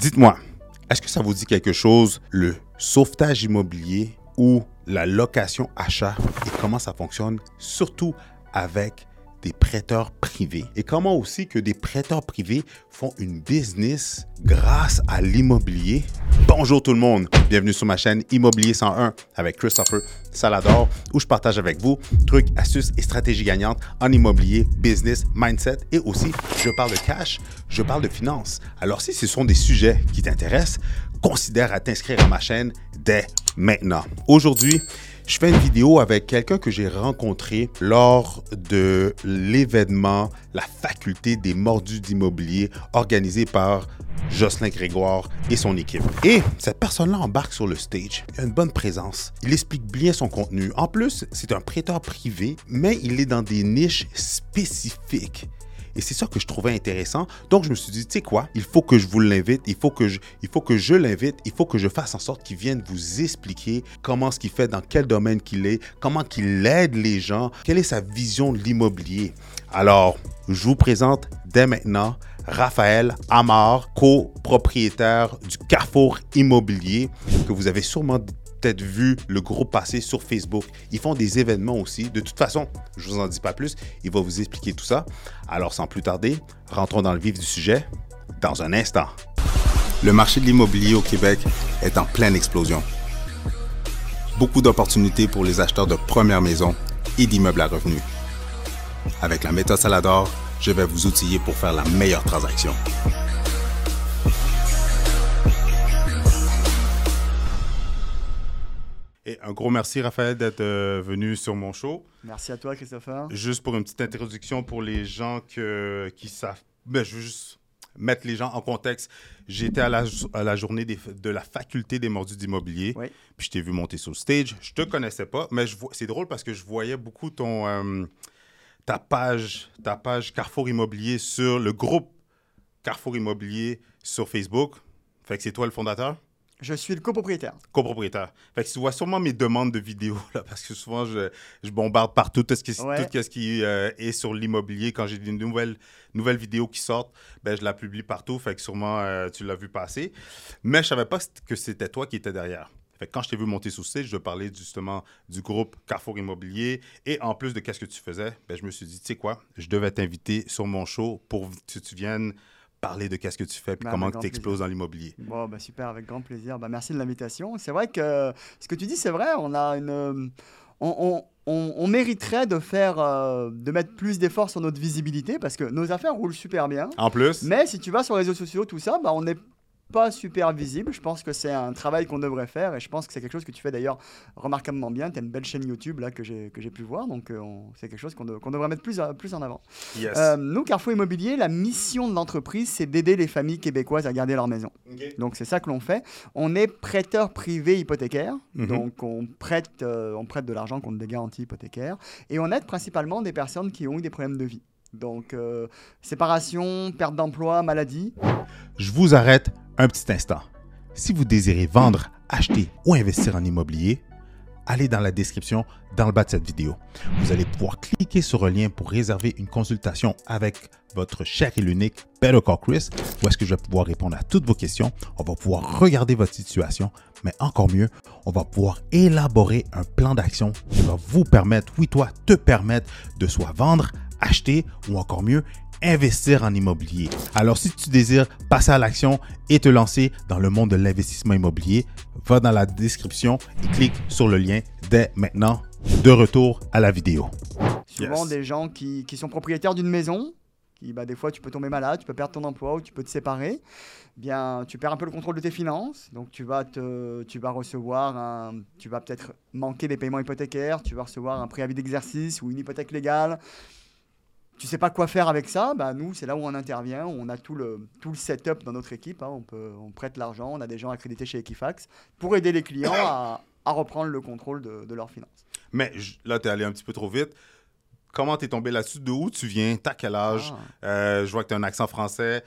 Dites-moi, est-ce que ça vous dit quelque chose, le sauvetage immobilier ou la location achat et comment ça fonctionne, surtout avec des prêteurs privés et comment aussi que des prêteurs privés font une business grâce à l'immobilier. Bonjour tout le monde, bienvenue sur ma chaîne Immobilier 101 avec Christopher Salador où je partage avec vous trucs, astuces et stratégies gagnantes en immobilier, business, mindset et aussi je parle de cash, je parle de finances. Alors si ce sont des sujets qui t'intéressent, considère à t'inscrire à ma chaîne dès maintenant. Aujourd'hui, je fais une vidéo avec quelqu'un que j'ai rencontré lors de l'événement La faculté des mordus d'immobilier organisé par Jocelyn Grégoire et son équipe. Et cette personne-là embarque sur le stage. Il a une bonne présence. Il explique bien son contenu. En plus, c'est un prêteur privé, mais il est dans des niches spécifiques. Et c'est ça que je trouvais intéressant. Donc, je me suis dit, tu sais quoi, il faut que je vous l'invite, il faut que je, l'invite, il faut que je fasse en sorte qu'il vienne vous expliquer comment ce qu'il fait, dans quel domaine qu'il est, comment qu'il aide les gens, quelle est sa vision de l'immobilier. Alors, je vous présente dès maintenant Raphaël Amar, copropriétaire du Carrefour Immobilier, que vous avez sûrement peut-être vu le groupe passer sur Facebook. Ils font des événements aussi. De toute façon, je ne vous en dis pas plus. Il va vous expliquer tout ça. Alors, sans plus tarder, rentrons dans le vif du sujet dans un instant. Le marché de l'immobilier au Québec est en pleine explosion. Beaucoup d'opportunités pour les acheteurs de première maison et d'immeubles à revenus. Avec la méthode Salador, je vais vous outiller pour faire la meilleure transaction. Et un gros merci, Raphaël, d'être euh, venu sur mon show. Merci à toi, Christopher. Juste pour une petite introduction pour les gens que, qui savent. Ben, je veux juste mettre les gens en contexte. J'étais à la, à la journée des, de la faculté des mordus d'immobilier. Oui. Puis je t'ai vu monter sur le stage. Je te connaissais pas, mais c'est drôle parce que je voyais beaucoup ton, euh, ta, page, ta page Carrefour Immobilier sur le groupe Carrefour Immobilier sur Facebook. Fait que c'est toi le fondateur? Je suis le copropriétaire. copropriétaire. Fait que tu vois sûrement mes demandes de vidéos, là, parce que souvent, je, je bombarde partout tout ce qui, Ouais. tout ce qui euh, est sur l'immobilier. Quand j'ai des nouvelles, nouvelles vidéos qui sortent, ben, je la publie partout. Fait que sûrement, euh, tu l'as vu passer. Mais je savais pas que c'était toi qui étais derrière. Fait que quand je t'ai vu monter sous stage, je parlais justement du groupe Carrefour Immobilier. Et en plus de qu'est-ce que tu faisais, ben, je me suis dit, tu sais quoi, je devais t'inviter sur mon show pour que tu viennes parler de qu'est-ce que tu fais puis Ben, comment tu exploses dans l'immobilier. Bon, bah, super, avec grand plaisir. Bah, merci de l'invitation. C'est vrai que ce que tu dis, c'est vrai. On a une. euh, On, on- on- on mériterait de faire, euh, de mettre plus d'efforts sur notre visibilité parce que nos affaires roulent super bien. En plus, Mais si tu vas sur les réseaux sociaux, tout ça, bah, on n'est pas super visible. Je pense que c'est un travail qu'on devrait faire et je pense que c'est quelque chose que tu fais d'ailleurs remarquablement bien. Tu as une belle chaîne YouTube là que j'ai que j'ai pu voir, donc euh, c'est quelque chose qu'on de- qu'on devrait mettre plus, euh, plus en avant. yes. Euh, nous, Carrefour Immobilier, la mission de l'entreprise, c'est d'aider les familles québécoises à garder leur maison. Donc c'est ça que l'on fait. On est prêteur privé hypothécaire, Mhm. donc on prête, euh, on prête de l'argent contre des garanties hypothécaires, et on aide principalement des personnes qui ont eu des problèmes de vie. Donc euh, séparation, perte d'emploi, maladie. Je vous arrête un petit instant. Si vous désirez vendre, acheter ou investir en immobilier, allez dans la description dans le bas de cette vidéo. Vous allez pouvoir cliquer sur un lien pour réserver une consultation avec votre cher et l'unique Better Call Chris, où est-ce que je vais pouvoir répondre à toutes vos questions. On va pouvoir regarder votre situation, mais encore mieux, on va pouvoir élaborer un plan d'action qui va vous permettre, oui toi, te permettre de soit vendre, acheter ou encore mieux, investir en immobilier. Alors si tu désires passer à l'action et te lancer dans le monde de l'investissement immobilier, va dans la description et clique sur le lien dès maintenant. De retour à la vidéo. Souvent Yes. des gens qui, qui sont propriétaires d'une maison, qui bah, des fois tu peux tomber malade, tu peux perdre ton emploi ou tu peux te séparer. Bien, tu perds un peu le contrôle de tes finances, donc tu vas te, tu vas recevoir un, tu vas peut-être manquer des paiements hypothécaires, tu vas recevoir un préavis d'exercice ou une hypothèque légale. Tu sais pas quoi faire avec ça, bah nous c'est là où on intervient, on a tout le, tout le setup dans notre équipe, hein. on, peut, on prête l'argent, on a des gens accrédités chez Equifax pour aider les clients à, à reprendre le contrôle de, de leurs finances. Mais là, tu es allé un petit peu trop vite. Comment tu es tombé là-dessus? De où tu viens? T'as quel âge? Ah. Euh, je vois que tu as un accent français.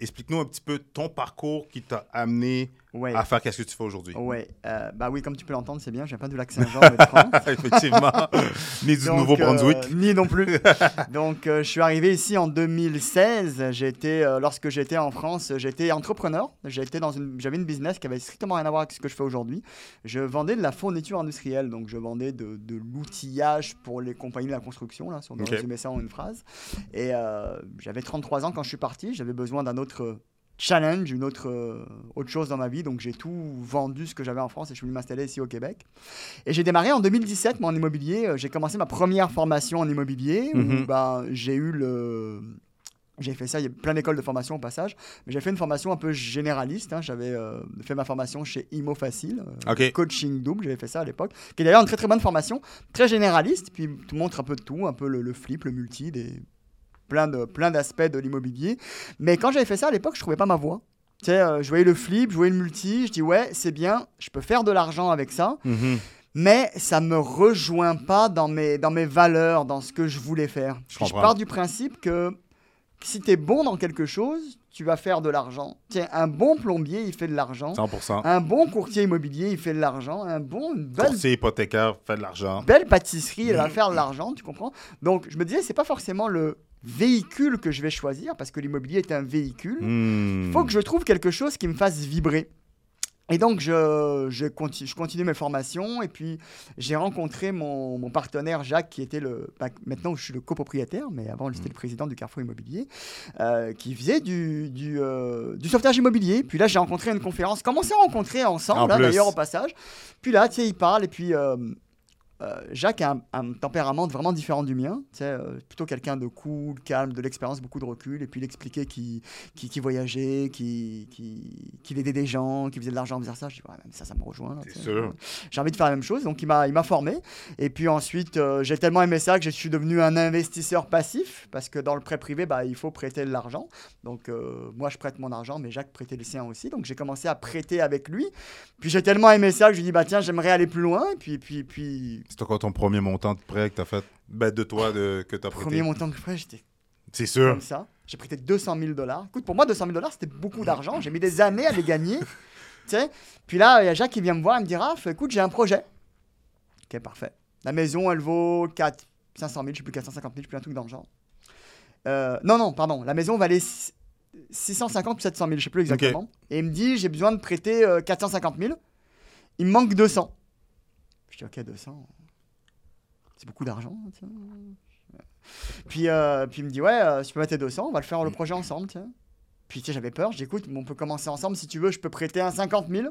Explique-nous un petit peu ton parcours qui t'a amené Ouais. à faire qu'est-ce que tu fais aujourd'hui. Ouais, euh, bah oui, comme tu peux l'entendre, c'est bien, je viens pas du lac Saint-Jean, mais de France. Effectivement. Ni du Nouveau-Brunswick. euh, ni non plus. Donc, euh, je suis arrivé ici en 2016. J'étais, lorsque j'étais en France, j'étais entrepreneur. J'étais dans une, j'avais une business qui avait strictement rien à voir avec ce que je fais aujourd'hui. Je vendais de la fourniture industrielle, donc je vendais de, de l'outillage pour les compagnies de la construction, là, si on doit Ok. résumer ça en une phrase. Et j'avais 33 ans quand je suis parti. J'avais besoin d'un autre challenge, une autre, euh, autre chose dans ma vie. Donc j'ai tout vendu ce que j'avais en France et je suis venu m'installer ici au Québec. Et j'ai démarré en 2017 mon immobilier. Euh, J'ai commencé ma première formation en immobilier Mhm. où ben, j'ai eu le... J'ai fait ça, il y a plein d'écoles de formation au passage, mais j'ai fait une formation un peu généraliste. hein. J'avais euh, fait ma formation chez Imo Facile, euh, OK. coaching double, j'avais fait ça à l'époque, qui est d'ailleurs une très très bonne formation, très généraliste, puis tu montres un peu de tout, un peu le, le flip, le multi, des, plein de plein d'aspects de l'immobilier. Mais quand j'avais fait ça à l'époque, je trouvais pas ma voie. Tu sais, euh, je voyais le flip, je voyais le multi, je dis ouais, c'est bien, je peux faire de l'argent avec ça, Mhm. mais ça me rejoint pas dans mes, dans mes valeurs, dans ce que je voulais faire. Je pars du principe que si tu es bon dans quelque chose, tu vas faire de l'argent. Tiens, un bon plombier, il fait de l'argent. 100%. Un bon courtier immobilier, il fait de l'argent. Un bon, une belle, Courtier hypothécaire, fait de l'argent. belle pâtisserie, elle va faire de l'argent, tu comprends? Donc, je me disais, c'est pas forcément le véhicule que je vais choisir, parce que l'immobilier est un véhicule. Hmm. Il faut que je trouve quelque chose qui me fasse vibrer. Et donc, je, je, continue, je continue mes formations. Et puis, j'ai rencontré mon, mon partenaire Jacques, qui était le. bah, maintenant, je suis le copropriétaire, mais avant, c'était le président du Carrefour Immobilier, euh, qui faisait du, du, euh, du sauvetage immobilier. Puis là, j'ai rencontré une conférence. Comment on s'est rencontrés En ensemble, hein, d'ailleurs, au passage. Puis là, tu sais, il parle. Et puis. euh, euh, Jacques a un, un tempérament vraiment différent du mien. Tu sais, euh, plutôt quelqu'un de cool, calme, de l'expérience, beaucoup de recul. Et puis il expliquait qu'il qui, qui voyageait, qui, qui, qu'il aidait des gens, qui faisait de l'argent en faisant ça. Je dis, ouais, même ça, ça me rejoint. J'ai envie de faire la même chose. Donc, il m'a, il m'a formé. Et puis ensuite, euh, j'ai tellement aimé ça que je suis devenu un investisseur passif. Parce que dans le prêt privé, bah, il faut prêter de l'argent. Donc, moi, je prête mon argent, mais Jacques prêtait le sien aussi. Donc, j'ai commencé à prêter avec lui. Puis, j'ai tellement aimé ça que je lui dit, bah, tiens, j'aimerais aller plus loin. Et puis, puis, puis, C'était quoi ton premier montant de prêt que t'as fait? Ben, de toi, de, que t'as premier prêté. montant de prêt, j'étais C'est sûr. comme ça. J'ai prêté 200 000 dollars. Écoute, pour moi, 200 000 dollars, c'était beaucoup d'argent. J'ai mis des années à les gagner. tu sais? Puis là, il y a Jacques qui vient me voir, il me dit Raph, écoute, j'ai un projet. Ok, parfait. La maison, elle vaut 4, 500 000, je sais plus, 450 000, je sais plus, un truc dans le genre. Euh, non, non, pardon. La maison valait six- 650 ou 700 000, je sais plus exactement. Et il me dit J'ai besoin de prêter euh, 450 000. Il me manque 200. Je dis Ok, 200. C'est beaucoup d'argent. tiens. Puis, euh, puis il me dit Ouais, euh, tu peux mettre tes 200, on va le faire le projet ensemble. Tiens. Puis tu sais, j'avais peur. Je dis Écoute, on peut commencer ensemble. Si tu veux, je peux prêter un 50 000.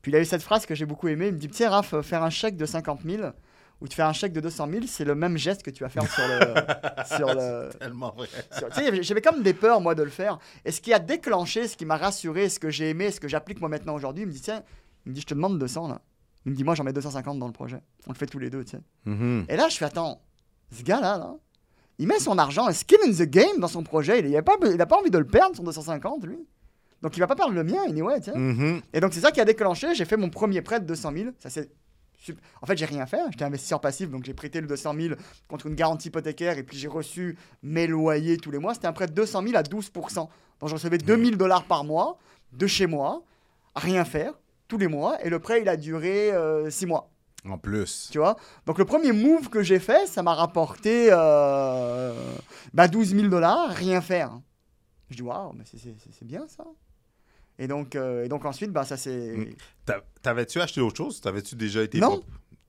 Puis il a eu cette phrase que j'ai beaucoup aimée. Il me dit sais, Raph, euh, faire un chèque de 50 000 ou te faire un chèque de 200 000, c'est le même geste que tu vas faire sur le. sur le Tellement vrai. j'avais comme des peurs, moi, de le faire. Et ce qui a déclenché, ce qui m'a rassuré, ce que j'ai aimé, ce que j'applique moi maintenant aujourd'hui, il me dit Tiens, il me dit Je te demande 200 là. Il me dit Moi, j'en mets 250 dans le projet. On le fait tous les deux, tu sais. Mhm. Et là, je fais Attends, ce gars-là, là, il met son argent, un skin in the game dans son projet? Il n'a pas, il a pas envie de le perdre, son 250, lui. Donc, il va pas perdre le mien, anyway, tu sais. Mhm. Et donc, c'est ça qui a déclenché. J'ai fait mon premier prêt de 200 000. Ça, c'est En fait, j'ai rien fait. J'étais investisseur passif, donc j'ai prêté le 200 000 contre une garantie hypothécaire et puis j'ai reçu mes loyers tous les mois. C'était un prêt de 200 000 à 12 Donc, je recevais 2000 dollars par mois de chez moi, à rien faire, tous les mois. Et le prêt, il a duré 6 mois. En plus. Tu vois? Donc, le premier move que j'ai fait, ça m'a rapporté euh, bah, 12 000 dollars, rien faire. Je dis, waouh, mais c'est- c'est c'est bien ça. Et donc, euh, et donc ensuite, bah, ça s'est. Mm. T'a- T'avais-tu acheté autre chose? T'avais-tu déjà été... Non.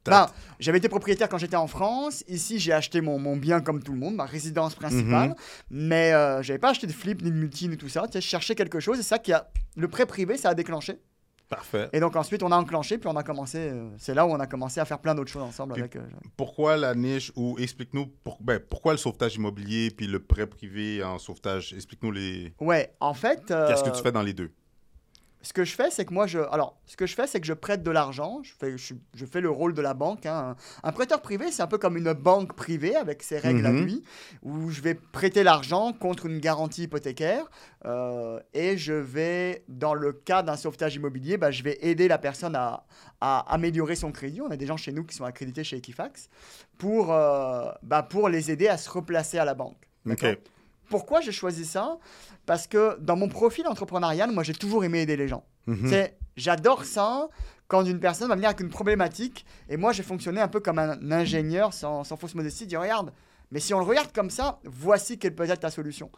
Ben, j'avais été propriétaire quand j'étais en France. Ici, j'ai acheté mon, mon bien comme tout le monde, ma résidence principale. Mhm. Mais euh, j'avais pas acheté de flip, ni de multi, ni tout ça. Tu sais, je cherchais quelque chose. Et c'est ça qui a. Le prêt privé, ça a déclenché. Parfait. Et donc ensuite, on a enclenché, puis on a commencé. euh, c'est là où on a commencé à faire plein d'autres choses ensemble Puis- avec. euh, Pourquoi la niche ou explique-nous pour- ben, pourquoi le sauvetage immobilier puis le prêt privé en sauvetage? Explique-nous les. Ouais, en fait. euh, Qu'est-ce que tu fais dans les deux? Ce que je fais, c'est que moi, je. Alors, ce que je fais, c'est que je prête de l'argent. Je fais, je, je fais le rôle de la banque. hein. Un, un prêteur privé, c'est un peu comme une banque privée avec ses règles à Mhm. lui, où je vais prêter l'argent contre une garantie hypothécaire. euh, et je vais, dans le cas d'un sauvetage immobilier, bah, je vais aider la personne à, à améliorer son crédit. On a des gens chez nous qui sont accrédités chez Equifax pour, euh, bah, pour les aider à se replacer à la banque. OK. Pourquoi j'ai choisi ça? Parce que dans mon profil entrepreneurial, moi, j'ai toujours aimé aider les gens. Mhm. C'est j'adore ça quand une personne va venir avec une problématique. Et moi, j'ai fonctionné un peu comme un ingénieur, sans, sans fausse modestie, dire regarde, mais si on le regarde comme ça, voici quelle peut être ta solution.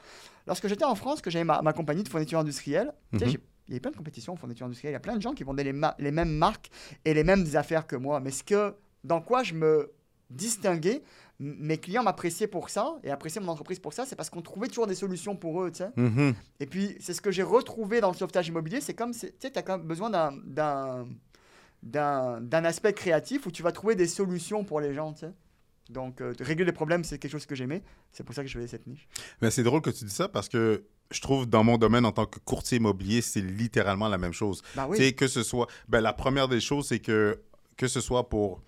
Lorsque j'étais en France, que j'avais ma, ma compagnie de fourniture industrielle, tu sais, Mhm. il y avait plein de compétitions en fourniture industrielle. Il y a plein de gens qui vendaient les, ma- les mêmes marques et les mêmes affaires que moi. Mais ce que, dans quoi je me distinguais, mes clients m'appréciaient pour ça et appréciaient mon entreprise pour ça, c'est parce qu'on trouvait toujours des solutions pour eux, tu sais. Mhm. Et puis, c'est ce que j'ai retrouvé dans le sauvetage immobilier. C'est comme, tu sais, tu as quand même besoin d'un- aspect créatif où tu vas trouver des solutions pour les gens, tu sais. Donc, euh, régler les problèmes, c'est quelque chose que j'aimais. C'est pour ça que je faisais cette niche. Mais c'est drôle que tu dis ça parce que je trouve dans mon domaine en tant que courtier immobilier, c'est littéralement la même chose. Oui. sais, que ce soit. Ben, la première des choses, c'est que que ce soit pour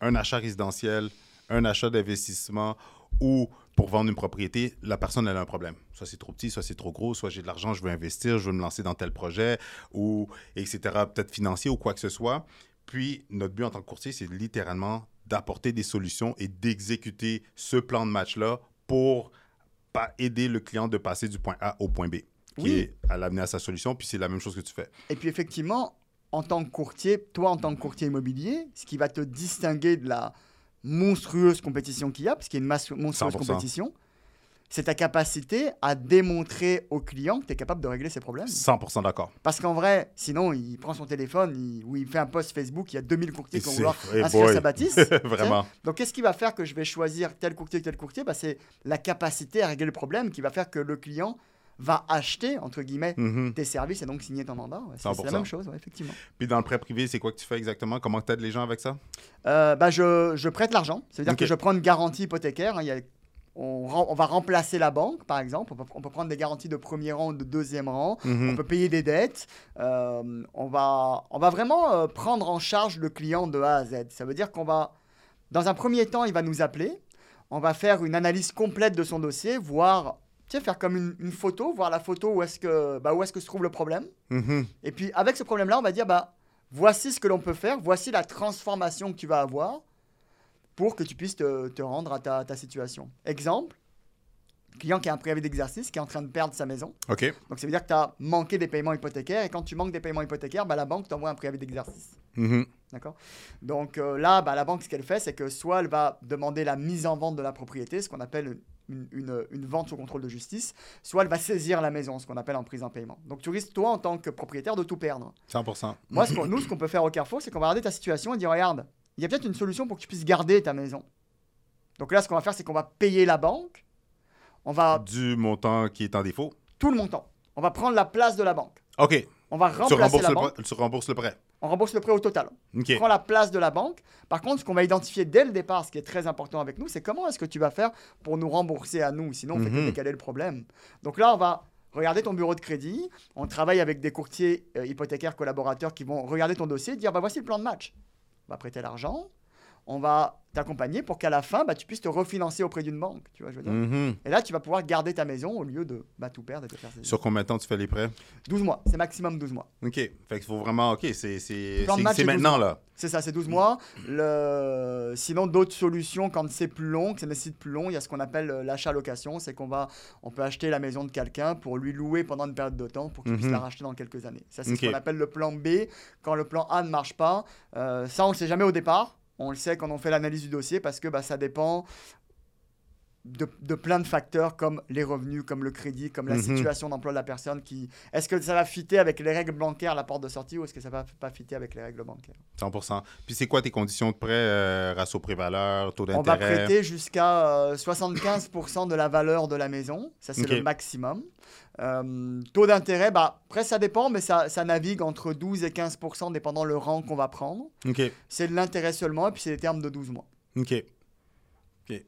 un achat résidentiel, un achat d'investissement ou pour vendre une propriété, la personne elle a un problème. Soit c'est trop petit, soit c'est trop gros, soit j'ai de l'argent, je veux investir, je veux me lancer dans tel projet, ou etc., peut-être financier ou quoi que ce soit. Puis notre but en tant que courtier, c'est littéralement d'apporter des solutions et d'exécuter ce plan de match-là pour pas aider le client de passer du point A au point B, qui Oui. est à l'amener à sa solution. Puis c'est la même chose que tu fais. Et puis, effectivement, en tant que courtier, toi, en tant que courtier immobilier, ce qui va te distinguer de la monstrueuse compétition qu'il y a, parce qu'il y a une masse- monstrueuse 100%. compétition, c'est ta capacité à démontrer au client que tu es capable de régler ses problèmes. 100% d'accord. Parce qu'en vrai, sinon, il prend son téléphone il- ou il fait un post Facebook, il y a 2000 courtiers qui vont vouloir inscrire sa bâtisse. Vraiment. Donc, qu'est-ce qui va faire que je vais choisir tel courtier, tel courtier? Bah, C'est la capacité à régler le problème qui va faire que le client va acheter, entre guillemets, Mhm. tes services et donc signer ton mandat. Ouais, c'est c'est 100%. la même chose, ouais, effectivement. Puis dans le prêt privé, c'est quoi que tu fais exactement? Comment tu aides les gens avec ça? Euh, bah, je, je prête l'argent. C'est-à-dire Ok. que je prends une garantie hypothécaire. hein, y a- on, va remplacer la banque, par exemple. On peut, on peut prendre des garanties de premier rang ou de deuxième rang. Mhm. On peut payer des dettes. Euh, on, va, on va vraiment euh, prendre en charge le client de A à Z. Ça veut dire qu'on va, dans un premier temps, il va nous appeler. On va faire une analyse complète de son dossier, voir, tu sais, faire comme une, une photo, voir la photo où est-ce que, bah, où est-ce que se trouve le problème. Mhm. Et puis, avec ce problème-là, on va dire, bah, voici ce que l'on peut faire, voici la transformation que tu vas avoir pour que tu puisses te, te rendre à ta, ta situation. Exemple, client qui a un préavis d'exercice, qui est en train de perdre sa maison. OK. Donc, ça veut dire que tu as manqué des paiements hypothécaires. Et quand tu manques des paiements hypothécaires, bah, la banque t'envoie un préavis d'exercice. Mhm. D'accord Donc euh, là, bah, la banque, ce qu'elle fait, c'est que soit elle va demander la mise en vente de la propriété, ce qu'on appelle une, une- une vente sous contrôle de justice, soit elle va saisir la maison, ce qu'on appelle en prise en paiement. Donc tu risques, toi, en tant que propriétaire, de tout perdre. 100%. Moi, ce nous, ce qu'on peut faire au Carrefour, c'est qu'on va regarder ta situation et dire regarde, il y a peut-être une solution pour que tu puisses garder ta maison. Donc là, ce qu'on va faire, c'est qu'on va payer la banque, on va Du montant qui est en défaut. tout le montant, on va prendre la place de la banque, OK. on va Tu remplacer rembourses, la le banque, prêt, tu rembourses le prêt. On rembourse le prêt au total. OK. prend la place de la banque. Par contre, ce qu'on va identifier dès le départ, ce qui est très important avec nous, c'est comment est-ce que tu vas faire pour nous rembourser à nous? Sinon, on fait que Mhm. décaler le problème. Donc là, on va regarder ton bureau de crédit. On travaille avec des courtiers euh, hypothécaires collaborateurs qui vont regarder ton dossier et dire bah, voici le plan de match. On va prêter l'argent. On va t'accompagner pour qu'à la fin, bah, tu puisses te refinancer auprès d'une banque. Tu vois, je veux dire. Mhm. Et là, tu vas pouvoir garder ta maison au lieu de bah, tout perdre et te faire saisir. Sur combien de temps tu fais les prêts? 12 mois. C'est maximum 12 mois. OK. Fait qu'il faut vraiment... OK, c'est c'est- Plan de c'est- match, c'est c'est 12 maintenant, mois. là. C'est ça, c'est 12 mois. Le... Sinon, d'autres solutions, quand c'est plus long, que ça nécessite plus long, il y a ce qu'on appelle euh, l'achat-location. C'est qu'on va, on peut acheter la maison de quelqu'un pour lui louer pendant une période de temps pour qu'il puisse Mhm. la racheter dans quelques années. Ça, c'est ce qu'on appelle le plan B. Quand le plan A ne marche pas, euh, ça, on ne le sait jamais au départ. On le sait quand on fait l'analyse du dossier parce que bah, ça dépend de, de plein de facteurs comme les revenus, comme le crédit, comme la Mhm. situation d'emploi de la personne. Qui... Est-ce que ça va fitter avec les règles bancaires, la porte de sortie, ou est-ce que ça va pas fitter avec les règles bancaires? 100%. Puis c'est quoi tes conditions de prêt? euh, ratio prix-valeur, taux On va d'intérêt? prêter jusqu'à euh, 75% de la valeur de la maison. Ça, c'est le maximum. Euh, taux d'intérêt, bah, après, ça dépend, mais ça, ça navigue entre 12 et 15% dépendant le rang qu'on va prendre. C'est de l'intérêt seulement, et puis c'est des termes de 12 mois. OK.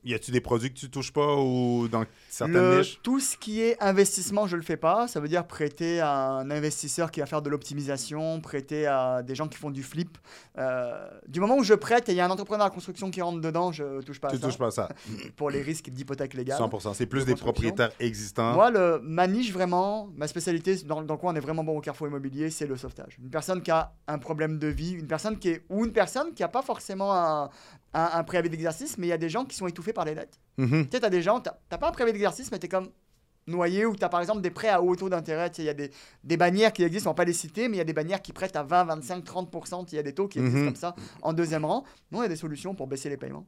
Y a-tu des produits que tu touches pas ou dans certaines Le- niches? tout ce qui est investissement, je le fais pas. Ça veut dire prêter à un investisseur qui va faire de l'optimisation, prêter à des gens qui font du flip. Euh, du moment où je prête et il y a un entrepreneur à construction qui rentre dedans, je touche pas à Tu ça touches pas à ça. pour les risques d'hypothèque légale. 100%. C'est plus de des propriétaires existants. Moi, le, ma niche vraiment, ma spécialité, dans, dans quoi on est vraiment bon au Carrefour Immobilier, c'est le sauvetage. Une personne qui a un problème de vie, une personne qui est, ou une personne qui n'a pas forcément un, un, un préavis d'exercice, mais il y a des gens qui sont étouffés par les dettes. Mhm. Tu sais, tu as des gens, tu n'as pas un préavis d'exercice, mais tu es comme, noyé où tu as par exemple des prêts à haut taux d'intérêt. Il y a des, des bannières qui existent, on va pas les citer, mais il y a des bannières qui prêtent à 20, 25, 30%. Il y a des taux qui existent Mhm. comme ça en deuxième rang. Nous, il y a des solutions pour baisser les paiements.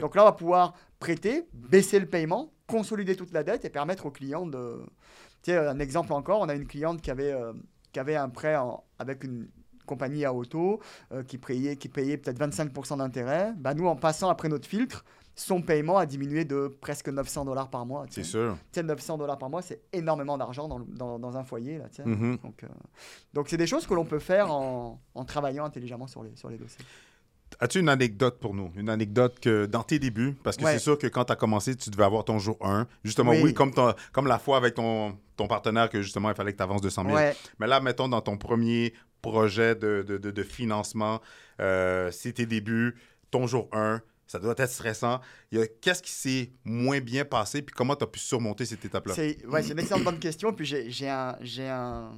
Donc là, on va pouvoir prêter, baisser le paiement, consolider toute la dette et permettre aux clients de. Tu sais, un exemple encore, on a une cliente qui avait, euh, qui avait un prêt en- avec une compagnie à auto euh, qui payait, qui payait peut-être 25% d'intérêt. Bah, nous, en passant après notre filtre, son paiement a diminué de presque 900 dollars par mois. C'est sûr. Tu sais, 900 dollars par mois, c'est énormément d'argent dans, dans, dans un foyer. Là. Mhm. Donc, euh, donc c'est des choses que l'on peut faire en, en travaillant intelligemment sur les, sur les dossiers. As-tu une anecdote pour nous? Une anecdote que dans tes débuts, parce que Ouais. c'est sûr que quand tu as commencé, tu devais avoir ton jour 1. Justement, oui, Oui. comme, ton- comme la fois avec ton, ton partenaire que justement, il fallait que tu avances 200 000. Ouais. Mais là, mettons dans ton premier projet de, de, de- de financement, euh, c'est tes débuts, ton jour 1, ça doit être stressant. Qu'est-ce qui s'est moins bien passé, puis comment tu as pu surmonter cette étape-là? C'est ouais, une excellente bonne question. Puis j'ai un, j'ai un,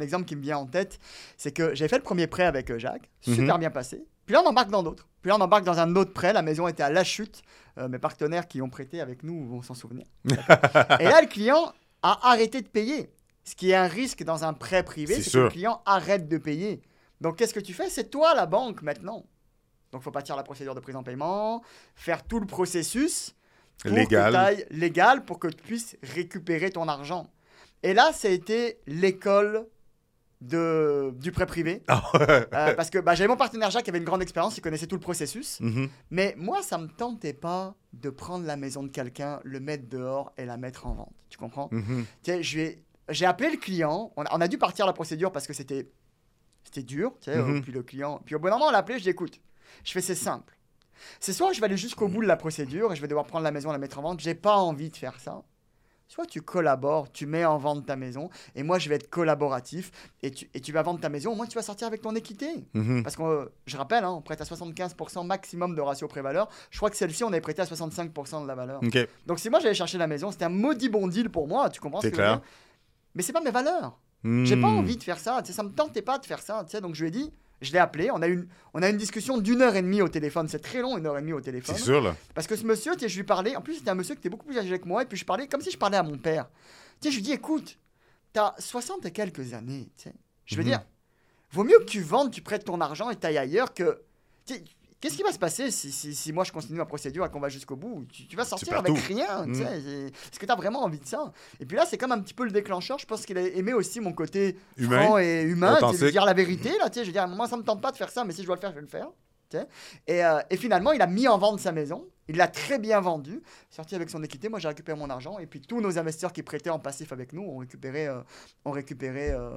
exemple qui me vient en tête. C'est que j'ai fait le premier prêt avec euh, Jacques, super bien passé. Puis là, on embarque dans d'autres. Puis là, on embarque dans un autre prêt. La maison était à la chute. Euh, mes partenaires qui ont prêté avec nous vont s'en souvenir. Et là, le client a arrêté de payer. Ce qui est un risque dans un prêt privé, C'est que le client arrête de payer. Donc, qu'est-ce que tu fais? C'est toi la banque maintenant. Donc, il faut partir la procédure de prise en paiement, faire tout le processus pour Légal. légal pour que tu puisses récupérer ton argent. Et là, ça a été l'école de, du prêt privé. Ah. Euh, parce que bah, j'avais mon partenaire Jacques qui avait une grande expérience, il connaissait tout le processus. Mhm. Mais moi, ça me tentait pas de prendre la maison de quelqu'un, le mettre dehors et la mettre en vente. Tu comprends? Mhm. Tu sais, je vais- J'ai appelé le client, on a, on a dû partir la procédure parce que c'était c'était dur. tu sais, Mhm. puis le client. Puis au bon moment, on l'a appelé, je dis écoute, je fais c'est simple. C'est soit je vais aller jusqu'au bout de la procédure et je vais devoir prendre la maison la mettre en vente. J'ai pas envie de faire ça. Soit tu collabores, tu mets en vente ta maison et moi je vais être collaboratif et tu, et tu vas vendre ta maison. Au moins tu vas sortir avec ton équité. Mhm. Parce que je rappelle, hein, on prête à 75% maximum de ratio pré-valeur. Je crois que celle-ci, on avait prêté à 65% de la valeur. Donc si moi j'allais chercher la maison, c'était un maudit bon deal pour moi. Tu comprends ce que je veux dire? Mais c'est pas mes valeurs. J'ai pas Mhm. envie de faire ça. Ça me tentait pas de faire ça. Donc je lui ai dit, je l'ai appelé. On a, une, on a une discussion d'une heure et demie au téléphone. C'est très long, une heure et demie au téléphone. C'est sûr, là. Parce que ce monsieur, je lui parlais. En plus, c'était un monsieur qui était beaucoup plus âgé que moi. Et puis je parlais comme si je parlais à mon père. Tu sais, je lui dis, écoute, t'as 60 et quelques années. Je veux Mhm. dire, vaut mieux que tu vendes, tu prêtes ton argent et t'ailles ailleurs que. Qu'est-ce qui va se passer si, si, si moi je continue ma procédure et qu'on va jusqu'au bout? Tu, tu vas sortir avec tout. rien. tu sais, c'est- Est-ce que tu as vraiment envie de ça? Et puis là, c'est comme un petit peu le déclencheur. Je pense qu'il a aimé aussi mon côté Humain. franc et humain. de dire la vérité. Là, je veux dire, moi, ça me tente pas de faire ça, mais si je dois le faire, je vais le faire. Et, euh, et finalement, il a mis en vente sa maison. Il l'a très bien vendu. Sorti avec son équité. Moi, j'ai récupéré mon argent. Et puis, tous nos investisseurs qui prêtaient en passif avec nous ont récupéré, euh, ont récupéré euh,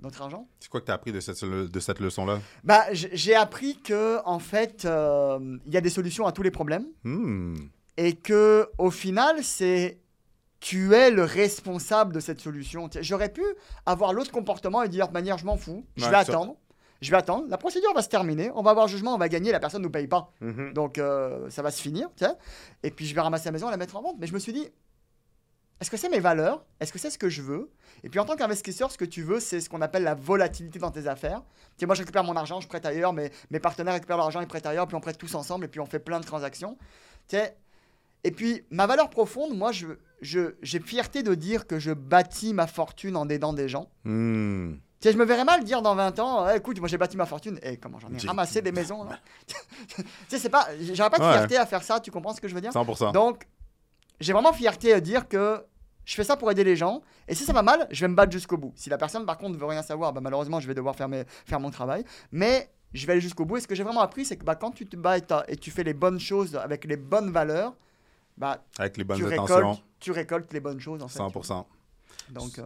notre argent. C'est quoi que tu as appris de cette, de cette leçon-là? Bah, j'ai appris que en fait, il y a des solutions à tous les problèmes Hmm. et que au final, c'est tu es le responsable de cette solution. J'aurais pu avoir l'autre comportement et dire de manière, je m'en fous, je Ouais, vais attendre. Je vais attendre, la procédure va se terminer, on va avoir jugement, on va gagner, la personne ne nous paye pas. Mhm. Donc euh, ça va se finir, tu sais. Et puis je vais ramasser la maison et la mettre en vente. Mais je me suis dit, est-ce que c'est mes valeurs? Est-ce que c'est ce que je veux? Et puis en tant qu'investisseur, ce que tu veux, c'est ce qu'on appelle la volatilité dans tes affaires. Tu sais, moi je récupère mon argent, je prête ailleurs, mais mes partenaires récupèrent leur argent, ils prêtent ailleurs, puis on prête tous ensemble, et puis on fait plein de transactions. Tu sais, et puis ma valeur profonde, moi, je, j'ai fierté de dire que je bâtis ma fortune en aidant des gens. Hmm. Je me verrais mal dire dans 20 ans, Eh, écoute, moi j'ai bâti ma fortune, et comment j'en ai J'ai- ramassé des maisons là. tu sais, c'est pas, j'aurais pas de Ouais. fierté à faire ça, tu comprends ce que je veux dire? 100%. Donc, j'ai vraiment fierté à dire que je fais ça pour aider les gens, et si ça va mal, je vais me battre jusqu'au bout. Si la personne par contre veut rien savoir, bah, malheureusement je vais devoir faire, mes- faire mon travail, mais je vais aller jusqu'au bout. Et ce que j'ai vraiment appris, c'est que bah, quand tu te bats et, t'as- et tu fais les bonnes choses avec les bonnes valeurs, bah, Avec les bonnes tu, intentions. récoltes, tu récoltes les bonnes choses en fait. 100%. Donc, euh,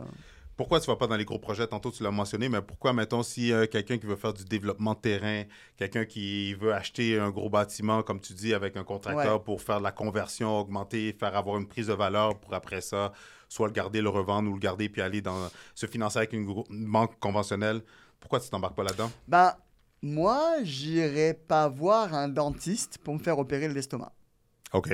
Pourquoi tu vas pas dans les gros projets? Tantôt, tu l'as mentionné, mais pourquoi, mettons, si euh, quelqu'un qui veut faire du développement de terrain, quelqu'un qui veut acheter un gros bâtiment, comme tu dis, avec un contracteur pour faire de la conversion, augmenter, faire avoir une prise de valeur pour après ça, soit le garder, le revendre ou le garder puis aller dans se financer avec une, banque conventionnelle, pourquoi tu t'embarques pas là-dedans? bah, moi, j'irai pas voir un dentiste pour me faire opérer l'estomac. OK.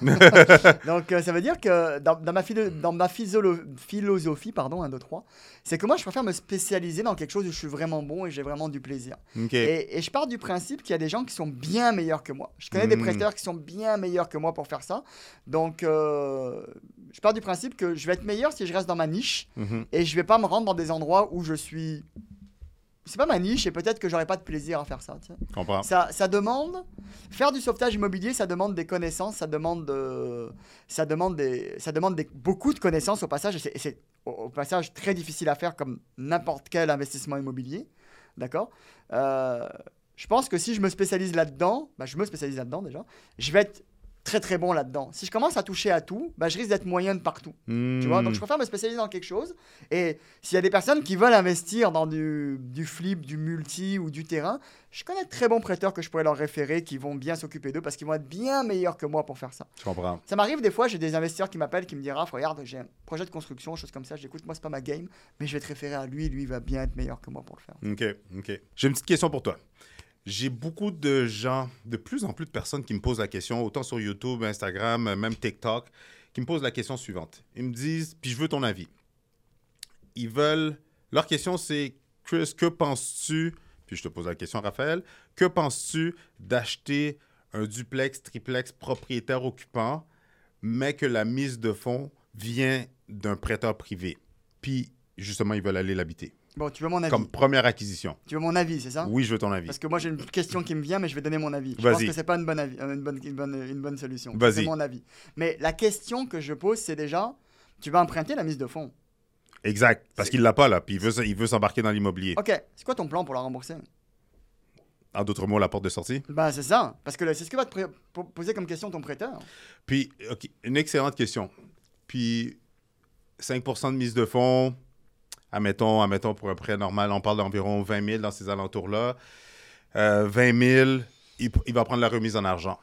Donc, euh, ça veut dire que dans, dans ma, philo- dans ma physolo- philosophie, pardon, 1, 2, 3, c'est que moi, je préfère me spécialiser dans quelque chose où je suis vraiment bon et j'ai vraiment du plaisir. Et, et je pars du principe qu'il y a des gens qui sont bien meilleurs que moi. Je connais des Mm. prêteurs qui sont bien meilleurs que moi pour faire ça. Donc, euh, je pars du principe que je vais être meilleur si je reste dans ma niche Mhm. et je vais pas me rendre dans des endroits où je suis. C'est pas ma niche et peut-être que j'aurai pas de plaisir à faire ça. tu sais. Ça, ça demande. Faire du sauvetage immobilier, ça demande des connaissances, ça demande, de- ça demande, des, ça demande des- beaucoup de connaissances au passage. et c'est- au passage très difficile à faire comme n'importe quel investissement immobilier. D'accord? Euh, Je pense que si je me spécialise là-dedans, bah, je me spécialise là-dedans déjà, je vais être très très bon là-dedans. Si je commence à toucher à tout, bah, je risque d'être moyen de partout. Tu vois, donc je préfère me spécialiser dans quelque chose. Et s'il y a des personnes qui veulent investir dans du, du flip, du multi ou du terrain, je connais de très bons prêteurs que je pourrais leur référer qui vont bien s'occuper d'eux parce qu'ils vont être bien meilleurs que moi pour faire ça. Je comprends. Ça m'arrive des fois, j'ai des investisseurs qui m'appellent, qui me disent Raph, regarde, j'ai un projet de construction, chose comme ça. Je dis, écoute, moi, c'est pas ma game, mais je vais te référer à lui. Lui, il va bien être meilleur que moi pour le faire. OK, OK. J'ai une petite question pour toi. J'ai beaucoup de gens, de plus en plus de personnes qui me posent la question, autant sur YouTube, Instagram, même TikTok, qui me posent la question suivante. Ils me disent, puis je veux ton avis. Ils veulent. Leur question, c'est Chris, que penses-tu, puis je te pose la question, Raphaël, que penses-tu d'acheter un duplex, triplex propriétaire occupant, mais que la mise de fonds vient d'un prêteur privé? Puis, justement, ils veulent aller l'habiter. Bon, tu veux mon avis Comme première acquisition. Tu veux mon avis, c'est ça? Oui, je veux ton avis. Parce que moi, j'ai une question qui me vient, mais je vais donner mon avis. Je pense que c'est pas une bonne, avis, une, bonne, une, bonne, une bonne solution. Vas-y. C'est mon avis. Mais la question que je pose, c'est déjà tu vas emprunter la mise de fonds. Exact. Parce qu'il l'a pas, là. Puis il veut, il veut s'embarquer dans l'immobilier. Ok, c'est quoi ton plan pour la rembourser? En d'autres mots, la porte de sortie? Bah, c'est ça. Parce que c'est ce que va te poser comme question ton prêteur. Puis, une excellente question. Puis, 5% de mise de fonds, admettons, admettons pour un prêt normal, on parle d'environ 20 000 dans ces alentours-là. Euh, 20 000, il, il va prendre la remise en argent.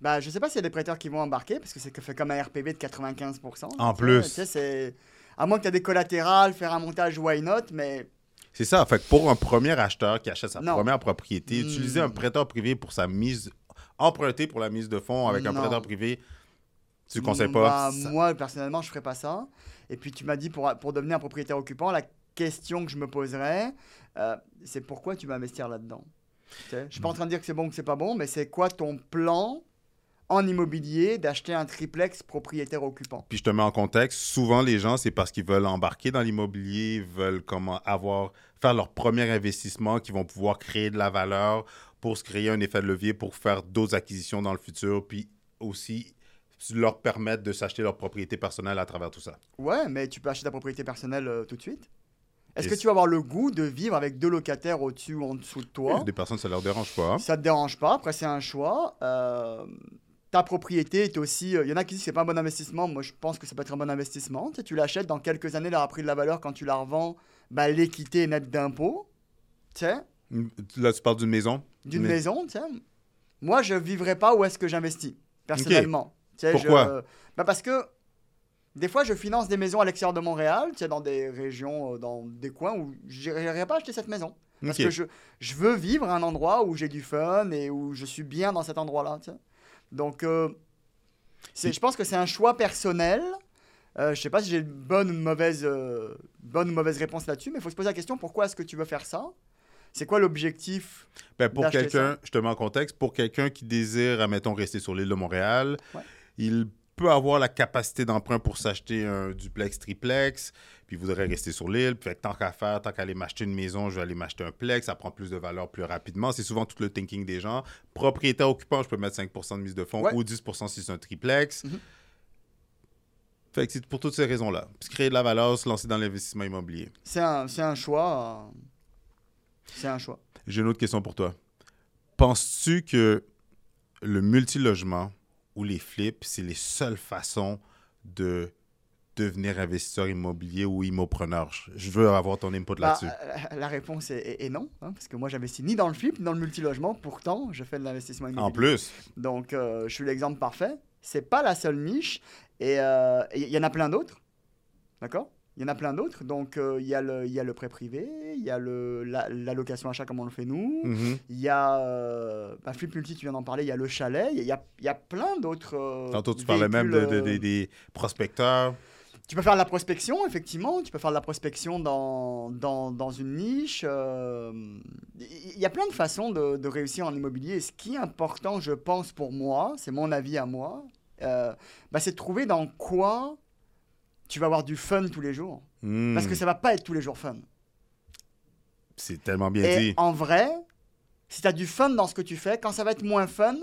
Bah, je sais pas s'il y a des prêteurs qui vont embarquer, parce que c'est fait comme un RPB de 95%. En plus. C'est. À moins que tu aies des collatérales, faire un montage, why not, mais C'est ça. Fait que pour un premier acheteur qui achète sa Non. première propriété, Hmm. utiliser un prêteur privé pour sa mise, emprunter pour la mise de fonds avec un prêteur privé, tu ne conseilles pas? Bah, ça- Moi, personnellement, je ferais pas ça. Et puis, tu m'as dit pour, pour devenir un propriétaire occupant, la question que je me poserais, euh, c'est pourquoi tu vas investir là-dedans? Je suis pas en train de dire que c'est bon ou que c'est pas bon, mais c'est quoi ton plan en immobilier d'acheter un triplex propriétaire occupant? Puis je te mets en contexte, souvent les gens, c'est parce qu'ils veulent embarquer dans l'immobilier, veulent comment avoir, faire leur premier investissement, qui vont pouvoir créer de la valeur pour se créer un effet de levier pour faire d'autres acquisitions dans le futur, puis aussi leur permettre de s'acheter leur propriété personnelle à travers tout ça? Ouais, mais tu peux acheter ta propriété personnelle euh, tout de suite. Est-ce que tu vas avoir le goût de vivre avec deux locataires au-dessus ou en dessous de toi? Des personnes, ça leur dérange pas. hein. Ça te dérange pas, après c'est un choix. Euh, ta propriété est aussi. Il y en a qui disent que c'est pas un bon investissement. Moi, je pense que ça peut être un bon investissement. Tu, sais, tu l'achètes, dans quelques années, elle aura pris de la valeur. Quand tu la revends, bah, l'équité est nette d'impôts. Tu sais, Là, tu parles d'une maison? d'une Mais- maison. Tu sais. Moi, je vivrais pas où est-ce que j'investis, personnellement. Sais, Pourquoi je- bah, Parce que des fois, je finance des maisons à l'extérieur de Montréal, tu sais, dans des régions, euh, dans des coins où j'irais pas acheter cette maison. Parce que je, je veux vivre à un endroit où j'ai du fun et où je suis bien dans cet endroit-là. tu sais. Donc, euh, je pense que c'est un choix personnel. Euh, je sais pas si j'ai une bonne ou une mauvaise, euh, bonne ou mauvaise réponse là-dessus, mais il faut se poser la question pourquoi est-ce que tu veux faire ça? C'est quoi l'objectif Ben, pour quelqu'un, je te mets en contexte, pour quelqu'un qui désire, admettons, rester sur l'île de Montréal, Ouais. Il peut avoir la capacité d'emprunt pour s'acheter un duplex, triplex, puis il voudrait rester sur l'île. Puis tant qu'à faire, tant qu'à aller m'acheter une maison, je vais aller m'acheter un plex, ça prend plus de valeur plus rapidement. C'est souvent tout le thinking des gens. Propriétaire occupant, je peux mettre 5% de mise de fonds Ouais. ou 10 si c'est un triplex. Mhm. Fait que c'est pour toutes ces raisons-là. Puis créer de la valeur, se lancer dans l'investissement immobilier. C'est un, c'est un choix. euh, C'est un choix. J'ai une autre question pour toi. Penses-tu que le multilogement ou les flips, c'est les seules façons de devenir investisseur immobilier ou immopreneur? Je- veux avoir ton input Bah, là-dessus. euh, la réponse est, non, hein, parce que moi j'investis ni dans le flip ni dans le multilogement, pourtant je fais de l'investissement immobilier. En plus, Donc, euh, je suis l'exemple parfait. C'est pas la seule niche. Et euh, et il y en a plein d'autres. D'accord? Il y en a plein d'autres. Donc, euh, il y, a le- il y a le prêt privé, il y a le- la, achat comme on le fait nous. mhm. Il y a euh, bah, Flip Multi, tu viens d'en parler, il y a le chalet. Il y a, il y a plein d'autres. euh, tantôt tu parlais même de, véhicules, de- euh, des- des prospecteurs. tu peux faire de la prospection, effectivement. Tu peux faire de la prospection dans, dans, dans une niche. Il y a plein de façons de, de réussir en immobilier. Et ce qui est important, je pense, pour moi, c'est mon avis à moi, bah, c'est de trouver dans quoi tu vas avoir du fun tous les jours. Hmm. Parce que ça va pas être tous les jours fun. C'est tellement bien Et dit. en vrai, si tu as du fun dans ce que tu fais, quand ça va être moins fun,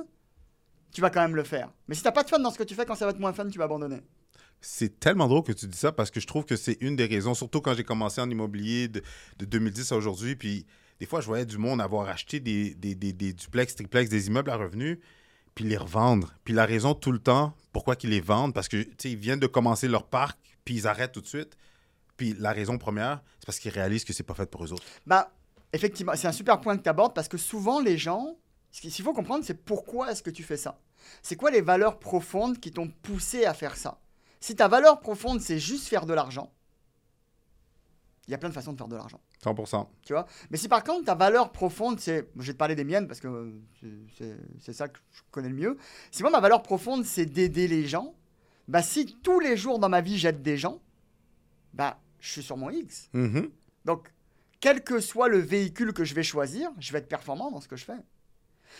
tu vas quand même le faire. Mais si t'as pas de fun dans ce que tu fais, quand ça va être moins fun, tu vas abandonner. C'est tellement drôle que tu dis ça parce que je trouve que c'est une des raisons, surtout quand j'ai commencé en immobilier de, de 2010 à aujourd'hui. Puis des fois, je voyais du monde avoir acheté des, des, des, des duplex, triplex, des immeubles à revenus, puis les revendre. Puis la raison tout le temps, pourquoi qu'ils les vendent, parce que tu ils viennent de commencer leur parc, puis ils arrêtent tout de suite. Puis la raison première, c'est parce qu'ils réalisent que c'est pas fait pour eux autres. Bah, effectivement, c'est un super point que tu abordes parce que souvent les gens, ce qu'il faut comprendre, c'est pourquoi est-ce que tu fais ça? C'est quoi les valeurs profondes qui t'ont poussé à faire ça? Si ta valeur profonde, c'est juste faire de l'argent, il y a plein de façons de faire de l'argent. 100%. Tu vois? Mais si par contre ta valeur profonde, c'est. Je vais te parler des miennes parce que euh, c'est- ça que je connais le mieux. Si moi ma valeur profonde, c'est d'aider les gens, bah si tous les jours dans ma vie j'aide des gens, bah je suis sur mon X. Mhm. Donc, quel que soit le véhicule que je vais choisir, je vais être performant dans ce que je fais.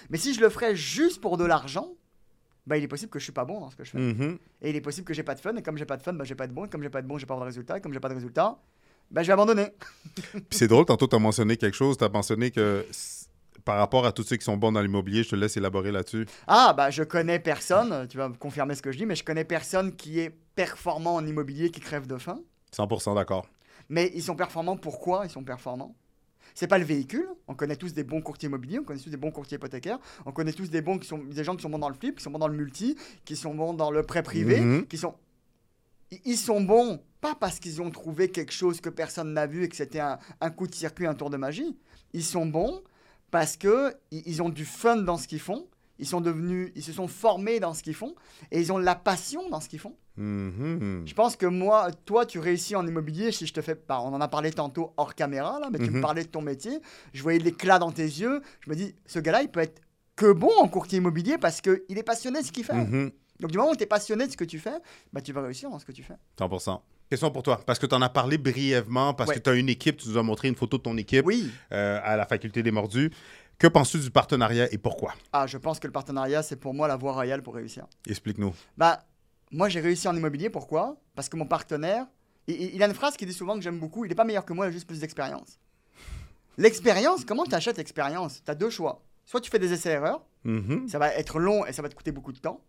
Mais si je le ferais juste pour de l'argent, bah, il est possible que je suis pas bon dans ce que je fais. Mhm. Et il est possible que j'ai pas de fun. Et comme j'ai pas de fun, bah, j'ai pas de bon. Et comme j'ai pas de bon, j'ai pas de résultat. Et comme j'ai pas de résultat, bah, je vais abandonner. C'est drôle, tantôt, tu as mentionné quelque chose. Tu as mentionné que par rapport à tous ceux qui sont bons dans l'immobilier, je te laisse élaborer là-dessus. Ah, bah, je connais personne. Tu vas me confirmer ce que je dis, mais je connais personne qui est performant en immobilier qui crève de faim. 100% d'accord. Mais ils sont performants. Pourquoi ils sont performants? C'est pas le véhicule. On connaît tous des bons courtiers immobiliers, on connaît tous des bons courtiers hypothécaires, on connaît tous des bons qui sont des gens qui sont bons dans le flip, qui sont bons dans le multi, qui sont bons dans le prêt privé, Mhm. qui sont ils- ils sont bons pas parce qu'ils ont trouvé quelque chose que personne n'a vu et que c'était un, un coup de circuit, un tour de magie. Ils sont bons parce que ils ont du fun dans ce qu'ils font. Ils sont devenus, ils se sont formés dans ce qu'ils font et ils ont de la passion dans ce qu'ils font. Mhm. Je pense que moi, toi, tu réussis en immobilier. Si je te fais, bah, on en a parlé tantôt hors caméra là, mais tu me Mhm. parlais de ton métier. Je voyais l'éclat dans tes yeux. Je me dis, ce gars-là, il peut être que bon en courtier immobilier parce que il est passionné de ce qu'il fait. Mhm. Donc du moment où tu es passionné de ce que tu fais, bah, tu vas réussir dans ce que tu fais. 100%. Question pour toi, parce que tu en as parlé brièvement, parce Ouais. que tu as une équipe, tu nous as montré une photo de ton équipe Oui. euh, à la faculté des mordus. Que penses-tu du partenariat et pourquoi? Ah, je pense que le partenariat, c'est pour moi la voie royale pour réussir. Explique-nous. Bah, moi, j'ai réussi en immobilier. Pourquoi? Parce que mon partenaire, il, il- a une phrase qui dit souvent que j'aime beaucoup. Il n'est pas meilleur que moi, il a juste plus d'expérience. L'expérience, comment tu achètes l'expérience? Tu as deux choix. Soit tu fais des essais-erreurs, Mhm. ça va être long et ça va te coûter beaucoup de temps.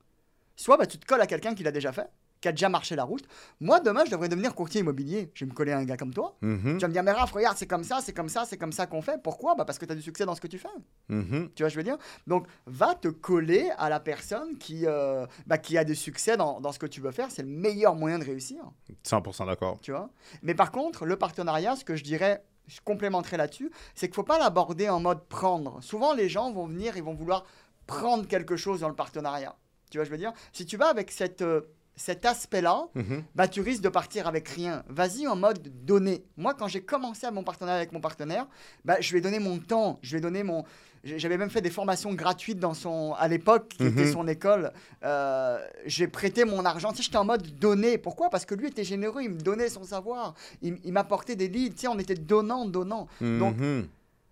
Soit bah, tu te colles à quelqu'un qui l'a déjà fait, qui a déjà marché la route. Moi, demain, je devrais devenir courtier immobilier. Je vais me coller à un gars comme toi. Mhm. Tu vas me dire, mais Raph, regarde, c'est comme ça, c'est comme ça, c'est comme ça qu'on fait. Pourquoi? Bah, Parce que tu as du succès dans ce que tu fais. Mhm. Tu vois, je veux dire? Donc, va te coller à la personne qui, euh, bah, qui a du succès dans, dans ce que tu veux faire. C'est le meilleur moyen de réussir. 100% d'accord. Tu vois? Mais par contre, le partenariat, ce que je dirais, je complémenterai là-dessus, c'est qu'il ne faut pas l'aborder en mode prendre. Souvent, les gens vont venir, ils vont vouloir prendre quelque chose dans le partenariat. Tu vois, je veux dire? Si tu vas avec cette, euh, cet aspect-là, Mhm. bah, tu risques de partir avec rien. Vas-y en mode donner. Moi, quand j'ai commencé à mon partenariat avec mon partenaire, bah, je lui ai donné mon temps, je lui ai donné mon. J'avais même fait des formations gratuites dans son, à l'époque, qui était Mhm. son école. Euh, j'ai prêté mon argent. Tu sais, j'étais en mode donner. Pourquoi? Parce que lui était généreux, il me donnait son savoir. Il, il m'apportait des leads. Tu sais, on était donnant, donnant. Donc, Mhm.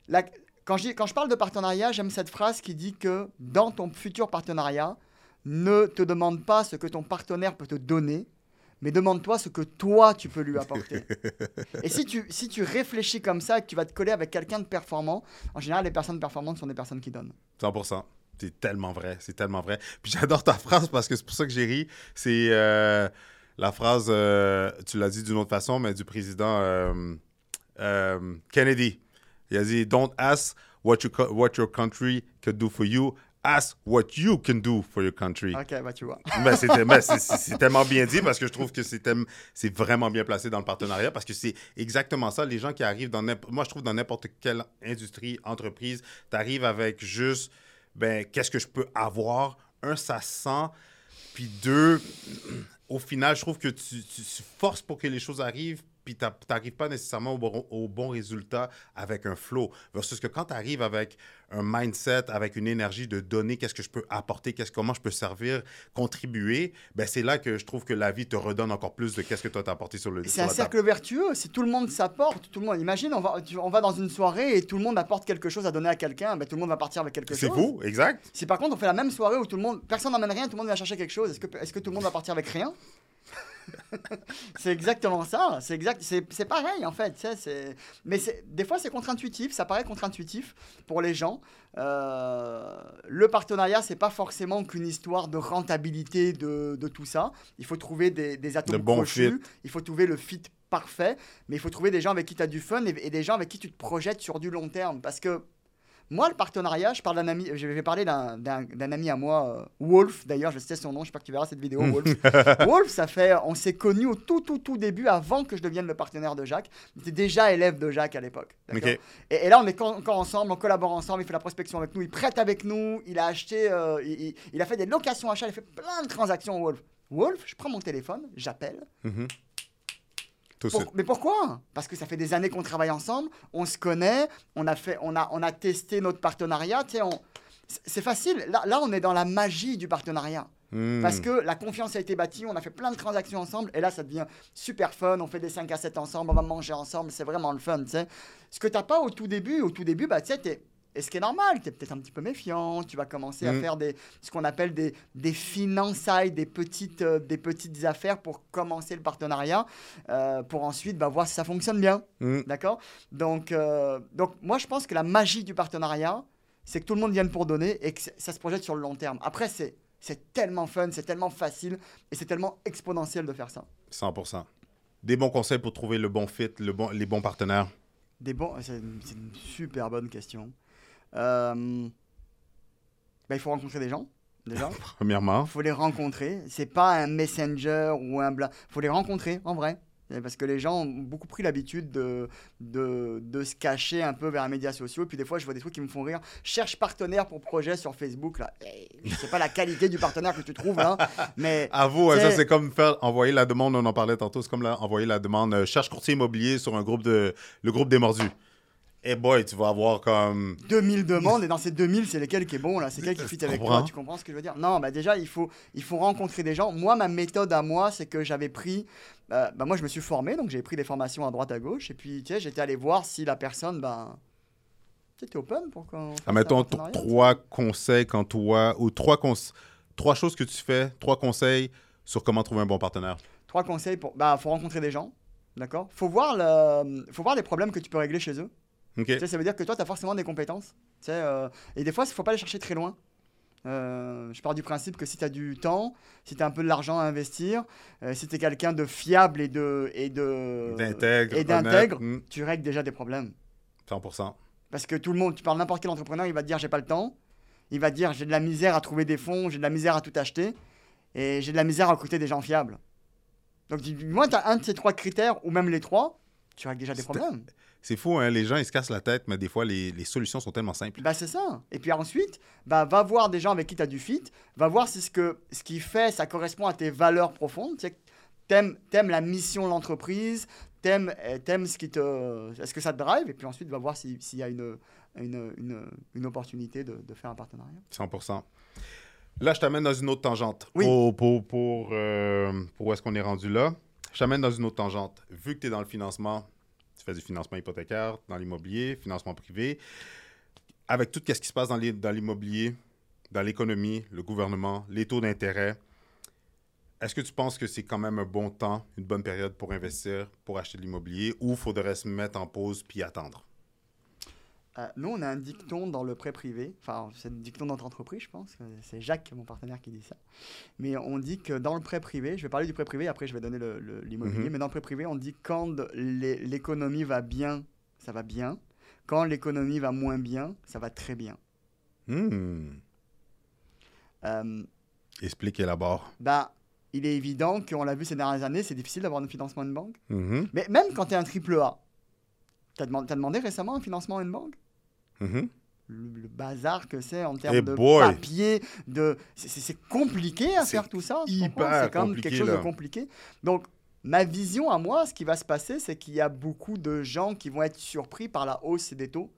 la- quand je parle de partenariat, j'aime cette phrase qui dit que dans ton futur partenariat, ne te demande pas ce que ton partenaire peut te donner, mais demande-toi ce que toi tu peux lui apporter. et si tu, si tu réfléchis comme ça et que tu vas te coller avec quelqu'un de performant, en général, les personnes performantes sont des personnes qui donnent. 100%. C'est tellement vrai, c'est tellement vrai. Puis j'adore ta phrase parce que c'est pour ça que j'ai ri. C'est euh, la phrase, euh, tu l'as dit d'une autre façon, mais du président euh, Kennedy. Il a dit Don't ask what, you what your country can do for you, ask what you can do for your country. Ok, bah tu vois. Ben, c'est ben, c'est- tellement bien dit parce que je trouve que c'est c'est vraiment bien placé dans le partenariat parce que c'est exactement ça. Les gens qui arrivent dans n'importe- moi je trouve dans n'importe quelle industrie, entreprise, tu arrives avec juste ben qu'est-ce que je peux avoir? Un, ça sent. Puis deux, au final, je trouve que tu, tu- tu forces pour que les choses arrivent. Puis tu n'arrives pas nécessairement au bon, au bon résultat avec un flow. Versus que quand tu arrives avec un mindset, avec une énergie de donner qu'est-ce que je peux apporter, qu'est-ce, comment je peux servir, contribuer, ben c'est là que je trouve que la vie te redonne encore plus de qu'est-ce que toi t'as apporté sur le C'est un cercle vertueux. Si tout le monde s'apporte, tout le monde. Imagine, on va, on va dans une soirée et tout le monde apporte quelque chose à donner à quelqu'un, ben tout le monde va partir avec quelque chose. C'est fou, exact. Si par contre on fait la même soirée où tout le monde, personne n'amène rien, tout le monde va chercher quelque chose, est-ce que, est-ce que tout le monde va partir avec rien? c'est exactement ça. C'est exact. C'est pareil en fait. C'est mais des fois c'est contre-intuitif. Ça paraît contre-intuitif pour les gens. Euh, le partenariat c'est pas forcément qu'une histoire de rentabilité de, de, tout ça. Il faut trouver des, des atomes bon Il faut trouver le fit parfait. Mais il faut trouver des gens avec qui tu as du fun et, et des gens avec qui tu te projettes sur du long terme parce que moi, le partenariat, je parle d'un ami, je vais parler d'un ami à moi, euh, Wolf, d'ailleurs, je sais son nom, je sais pas que tu verras cette vidéo, Wolf. Wolf, ça fait, on s'est connus au tout, tout, tout début, avant que je devienne le partenaire de Jacques. Il était déjà élève de Jacques à l'époque. Et, là, on est encore ensemble, on collabore ensemble, il fait la prospection avec nous, il prête avec nous, il a acheté, euh, il, a fait des locations achats, il a fait plein de transactions, Wolf. Wolf, je prends mon téléphone, j'appelle. Mais pourquoi? Parce que ça fait des années qu'on travaille ensemble, on se connaît, on a, fait, on a, on a testé notre partenariat. On... C'est facile. Là, là, on est dans la magie du partenariat. Hmm. Parce que la confiance a été bâtie, on a fait plein de transactions ensemble, et là, ça devient super fun. On fait des 5 à 7 ensemble, on va manger ensemble, c'est vraiment le fun. Ce que tu n'as pas au tout début, au tout début, bah, tu sais, et ce qui est normal, tu es peut-être un petit peu méfiant, tu vas commencer à mm. faire des, ce qu'on appelle des, des finançailles, des petites, euh, des petites affaires pour commencer le partenariat, euh, pour ensuite bah, voir si ça fonctionne bien. Mm. D'accord? Donc, euh, donc, moi, je pense que la magie du partenariat, c'est que tout le monde vienne pour donner et que ça se projette sur le long terme. Après, c'est, c'est tellement fun, c'est tellement facile et c'est tellement exponentiel de faire ça. 100%. Des bons conseils pour trouver le bon fit, le bon, les bons partenaires des bons, c'est une super bonne question. Euh, bah, il faut rencontrer des gens, déjà. Premièrement. Il faut les rencontrer. C'est pas un messenger ou un bla. Il faut les rencontrer, en vrai. Parce que les gens ont beaucoup pris l'habitude de, de, de, se cacher un peu vers les médias sociaux. Et puis des fois, je vois des trucs qui me font rire. Cherche partenaire pour projet sur Facebook. Là. je sais pas la qualité du partenaire que tu trouves là. Mais, à vous, ça c'est comme faire envoyer la demande, on en parlait tantôt, c'est comme là, envoyer la demande euh, cherche courtier immobilier sur un groupe de le groupe des mordus et boy, tu vas avoir comme. 2000 demandes, et dans ces 2000, c'est lesquels qui est bon, là? C'est lequel qui fit avec toi? Tu comprends ce que je veux dire? Non, bah déjà, il faut, il faut rencontrer des gens. Moi, ma méthode à moi, c'est que j'avais pris. Euh, bah, moi, je me suis formé, donc j'ai pris des formations à droite à gauche, et puis, tu sais, j'étais allé voir si la personne, ben. Tu open pour qu'on. Ah, mettons trois conseils quand toi. Ou trois, trois choses que tu fais, trois conseils sur comment trouver un bon partenaire. Trois conseils pour. Bah, faut rencontrer des gens. D'accord? Faut, voir le... faut voir les problèmes que tu peux régler chez eux ça veut dire que toi, tu as forcément des compétences. Euh, et des fois, il ne faut pas les chercher très loin. Euh, je pars du principe que si tu as du temps, si tu as un peu de l'argent à investir, euh, si tu es quelqu'un de fiable et de et de et d'intègre, hmm. tu règles déjà des problèmes. 100%. Parce que tout le monde, tu parles n'importe quel entrepreneur, il va te dire j'ai pas le temps. Il va te dire j'ai de la misère à trouver des fonds, j'ai de la misère à tout acheter et j'ai de la misère à recruter des gens fiables. Donc du moins tu as un de ces trois critères ou même les trois, tu règles déjà des problèmes. C'est fou, hein? les gens ils se cassent la tête, mais des fois les, les solutions sont tellement simples. Bah, c'est ça. Et puis ensuite, bah, va voir des gens avec qui tu as du fit, va voir si ce que ce qui fait, ça correspond à tes valeurs profondes. Tu aimes, aimes la mission de l'entreprise, t'aimes, eh, aimes ce qui te. Est-ce que ça te drive? Et puis ensuite, va voir s'il y a une, une, une, une opportunité de, de, faire un partenariat. 100%. Là, je t'amène dans une autre tangente. Oui. Pour, pour, pour, euh, pour où est-ce qu'on est rendu là? Je t'amène dans une autre tangente. Vu que tu es dans le financement, tu fais du financement hypothécaire dans l'immobilier, financement privé. Avec tout ce qui se passe dans l'immobilier, dans l'économie, le gouvernement, les taux d'intérêt, est-ce que tu penses que c'est quand même un bon temps, une bonne période pour investir, pour acheter de l'immobilier, ou faudrait se mettre en pause puis attendre? Euh, nous, on a un dicton dans le prêt privé. Enfin, c'est un dicton dans notre entreprise, je pense. C'est Jacques, mon partenaire, qui dit ça. Mais on dit que dans le prêt privé, je vais parler du prêt privé, après je vais donner l'immobilier, mhm. mais dans le prêt privé, on dit quand l'économie va bien, ça va bien. Quand l'économie va moins bien, ça va très bien. Hmm. Euh, Expliquez là-bas. Bah, il est évident qu'on l'a vu ces dernières années, c'est difficile d'avoir un financement de banque. Mhm. Mais même quand tu es un triple A, tu as, demandé récemment un financement à une banque? Mm-hmm. Le, bazar que c'est en termes de papier, de c'est compliqué à faire tout ça. C'est quand même quelque chose de compliqué. Donc ma vision à moi, ce qui va se passer, c'est qu'il y a beaucoup de gens qui vont être surpris par la hausse des taux.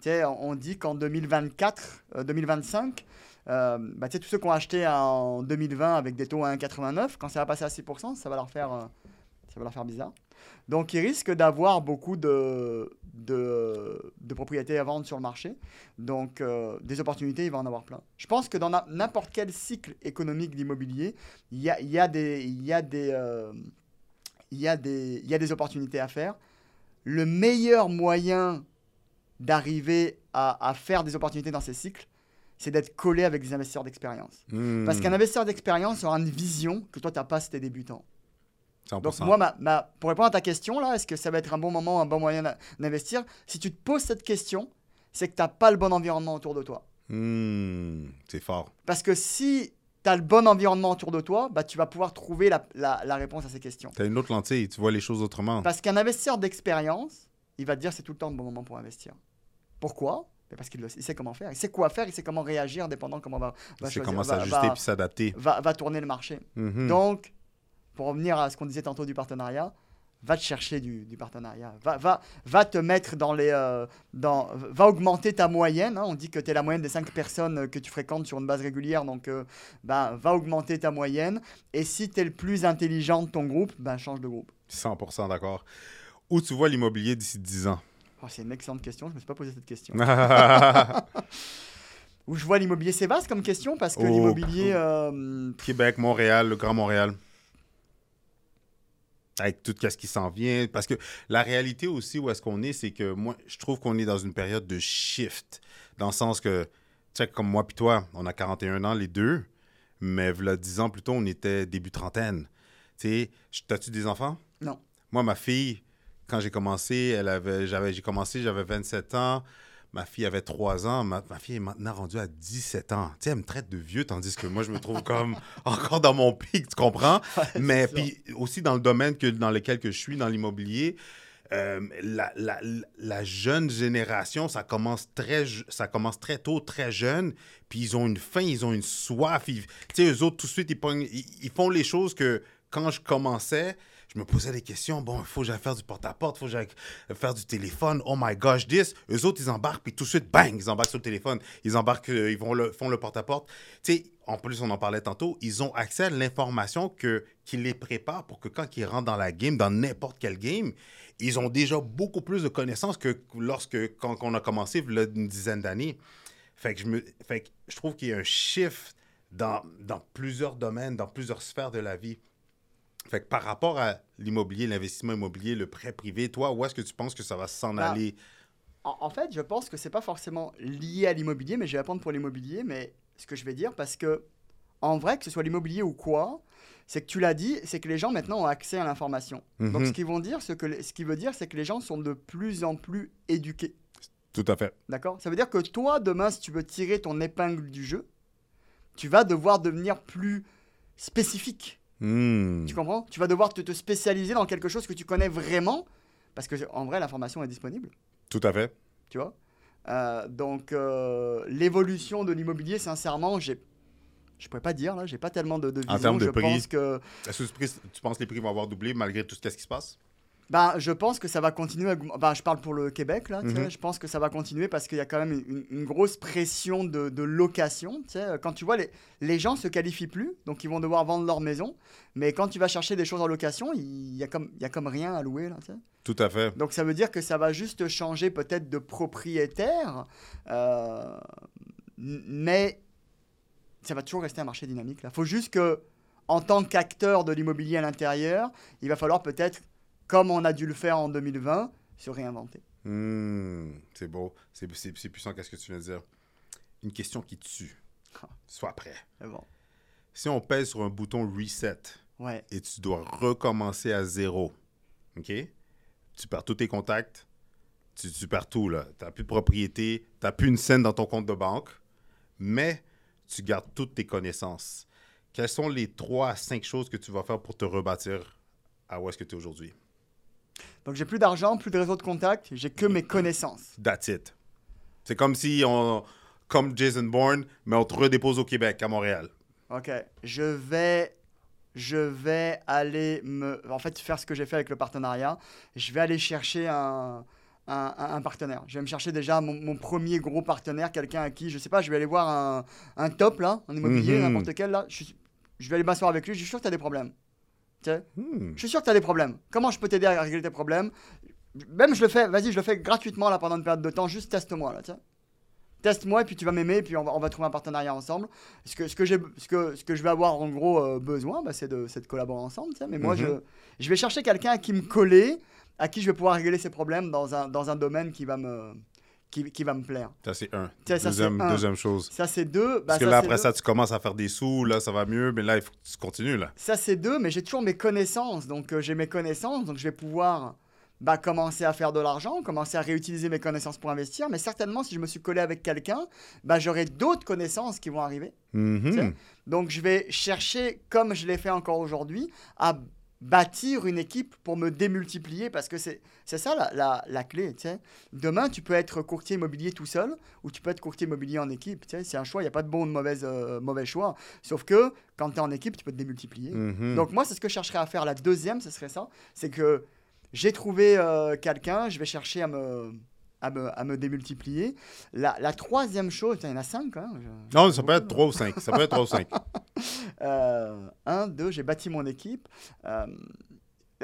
Tu sais, on dit qu'en 2024, 2025, euh, bah, tous ceux qui ont acheté en 2020 avec des taux à 1,89, quand ça va passer à 6%, ça va leur faire, euh, ça va leur faire bizarre. Donc, ils risquent d'avoir beaucoup de, de, de, propriétés à vendre sur le marché. Donc, euh, des opportunités, il va en avoir plein. Je pense que dans n'importe quel cycle économique d'immobilier, il y a, y, a des, y, a des, y, a des, y a des opportunités à faire. Le meilleur moyen d'arriver à, à faire des opportunités dans ces cycles, c'est d'être collé avec des investisseurs d'expérience. Hmm. Parce qu'un investisseur d'expérience aura une vision que toi, tu n'as pas si tu es débutant. Donc moi, ma, pour répondre à ta question, là, est-ce que ça va être un bon moment, un bon moyen d'investir? Si tu te poses cette question, c'est que tu n'as pas le bon environnement autour de toi. Hmm, c'est fort. Parce que si tu as le bon environnement autour de toi, bah, tu vas pouvoir trouver la, la, la réponse à ces questions. Tu as une autre lentille, tu vois les choses autrement. Parce qu'un investisseur d'expérience, il va te dire c'est tout le temps le bon moment pour investir. Pourquoi? Parce qu'il sait comment faire, il sait quoi faire, il sait comment réagir, dépendant comment va, va il sait comment s'ajuster puis s'adapter. Va, va, tourner le marché. Mm-hmm. Donc, pour revenir à ce qu'on disait tantôt du partenariat, va te chercher du, du partenariat. Va, va, va te mettre dans les. Euh, dans, va augmenter ta moyenne. Hein. On dit que tu es la moyenne des 5 personnes que tu fréquentes sur une base régulière. Donc, euh, ben, va augmenter ta moyenne. Et si tu es le plus intelligent de ton groupe, ben, change de groupe. 100% d'accord. Où tu vois l'immobilier d'ici 10 ans? Oh, c'est une excellente question, je ne me suis pas posé cette question. Où je vois l'immobilier, c'est vaste comme question parce que l'immobilier. Euh, Québec, Montréal, le Grand Montréal. Avec tout ce qui s'en vient. Parce que la réalité aussi où est-ce qu'on est, c'est que moi, je trouve qu'on est dans une période de shift. Dans le sens que, tu sais, comme moi puis toi, on a 41 ans les deux, mais voilà 10 ans plus tôt, on était début trentaine. Tu sais, t'as-tu des enfants? Non. Moi, ma fille, quand j'ai commencé, elle avait, j'avais, j'ai commencé, j'avais 27 ans. Ma fille avait 3 ans. Ma, fille est maintenant rendue à 17 ans. Tu sais, elle me traite de vieux, tandis que moi, je me trouve comme encore dans mon pic, tu comprends? Mais puis aussi dans le domaine que, dans lequel que je suis, dans l'immobilier, euh, la, la, la, jeune génération, ça commence, très, ça commence très tôt, très jeune, puis ils ont une faim, ils ont une soif. Tu sais, eux autres, tout de suite, ils, ils font les choses que quand je commençais, je me posais des questions. Bon, il faut que j'aille faire du porte-à-porte, il faut que j'aille faire du téléphone. Oh my gosh, this. Eux autres, ils embarquent, puis tout de suite, bang, ils embarquent sur le téléphone. Ils embarquent, euh, ils vont le, font le porte-à-porte. Tu sais, en plus, on en parlait tantôt, ils ont accès à l'information que, qui les prépare pour que quand ils rentrent dans la game, dans n'importe quel game, ils ont déjà beaucoup plus de connaissances que lorsque, quand on a commencé, il y a une dizaine d'années. Fait que je, me, fait que je trouve qu'il y a un shift dans, dans plusieurs domaines, dans plusieurs sphères de la vie. Fait que par rapport à l'immobilier, l'investissement immobilier, le prêt privé, toi, où est-ce que tu penses que ça va s'en bah, aller? En, fait, je pense que c'est pas forcément lié à l'immobilier, mais je vais répondre pour l'immobilier, mais ce que je vais dire, parce que en vrai, que ce soit l'immobilier ou quoi, c'est que tu l'as dit, c'est que les gens maintenant ont accès à l'information. Donc ce mhm. qu'ils vont dire, ce, que, ce qui veut dire, c'est que les gens sont de plus en plus éduqués. Tout à fait. D'accord? Ça veut dire que toi, demain, si tu veux tirer ton épingle du jeu, tu vas devoir devenir plus spécifique. Hmm. Tu comprends? Tu vas devoir te, spécialiser dans quelque chose que tu connais vraiment, parce que en vrai, l'information est disponible. Tout à fait. Tu vois? Euh, Donc, euh, l'évolution de l'immobilier, sincèrement, j'ai je pourrais pas dire là, j'ai pas tellement de, de vision. En termes de je prix, pense que... est-ce que tu penses que les prix vont avoir doublé malgré tout ce qui se passe? Bah, je pense que ça va continuer. Bah, je parle pour le Québec, là. Mhm. Je pense que ça va continuer parce qu'il y a quand même une, grosse pression de, de location. Quand tu vois, les, les gens se qualifient plus, donc ils vont devoir vendre leur maison. Mais quand tu vas chercher des choses en location, il y a comme, y a comme rien à louer. Là, Tout à fait. Donc ça veut dire que ça va juste changer peut-être de propriétaire. Euh, mais ça va toujours rester un marché dynamique. Il faut juste que, en tant qu'acteur de l'immobilier à l'intérieur, il va falloir peut-être comme on a dû le faire en 2020, se réinventer. Hmm, c'est beau. C'est puissant, qu'est-ce que tu viens de dire? Une question qui tue. Sois prêt. Bon. Si on pèse sur un bouton reset ouais. et tu dois recommencer à zéro, OK? Tu perds tous tes contacts, tu, tu perds tout, là. Tu n'as plus de propriété, tu n'as plus une scène dans ton compte de banque, mais tu gardes toutes tes connaissances. Quelles sont les trois à cinq choses que tu vas faire pour te rebâtir à où est-ce que tu es aujourd'hui? Donc j'ai plus d'argent, plus de réseau de contact, j'ai que mes connaissances. That's it. C'est comme si on, comme Jason Bourne, mais on te redépose au Québec, à Montréal. Ok, je vais je vais aller me, en fait, faire ce que j'ai fait avec le partenariat. Je vais aller chercher un, un, un partenaire. Je vais me chercher déjà mon, mon premier gros partenaire, quelqu'un à qui, je sais pas, je vais aller voir un, un top là, en immobilier, Mhm. n'importe quel là. Je, je vais aller m'asseoir avec lui. Je suis sûr que tu as des problèmes. Hmm. je suis sûr que tu as des problèmes. Comment je peux t'aider à régler tes problèmes? Même je le fais, vas-y, je le fais gratuitement là pendant une période de temps, juste teste-moi là, tiens. Teste-moi et puis tu vas m'aimer et puis on va, on va trouver un partenariat ensemble. Ce que, ce que, ce que, ce que je vais avoir en gros euh, besoin, bah, c'est de, de collaborer ensemble. tiens. Mais moi, Mhm. je, je vais chercher quelqu'un à qui me coller, à qui je vais pouvoir régler ses problèmes dans un, dans un domaine qui va me, qui, qui va me plaire. Ça, c'est un. Ça, Deuxième, un. deuxième chose. Ça, c'est deux. bah, Parce que ça, là, après deux. ça, tu commences à faire des sous, là, ça va mieux, mais là, il faut que tu continues, là. Ça, c'est deux, mais j'ai toujours mes connaissances. Donc, euh, j'ai mes connaissances, donc je vais pouvoir bah, commencer à faire de l'argent, commencer à réutiliser mes connaissances pour investir. Mais certainement, si je me suis collé avec quelqu'un, bah, j'aurai d'autres connaissances qui vont arriver. Mhm. Tiens. Donc, je vais chercher, comme je l'ai fait encore aujourd'hui, à bâtir une équipe pour me démultiplier parce que c'est ça la, la, la clé. tu sais. Demain, tu peux être courtier immobilier tout seul ou tu peux être courtier immobilier en équipe. C'est un choix, il n'y a pas de bon ou de mauvais, euh, mauvais choix. Sauf que quand tu es en équipe, tu peux te démultiplier. Mhm. Donc moi, c'est ce que je chercherais à faire. La deuxième, ce serait ça. C'est que j'ai trouvé euh, quelqu'un, je vais chercher à me, à me, à me démultiplier. La, la troisième chose, il y en a cinq je- Non, ça peut être. 3 ou 5. Ça peut être 3 ou 5. Euh, un, deux, j'ai bâti mon équipe. Euh,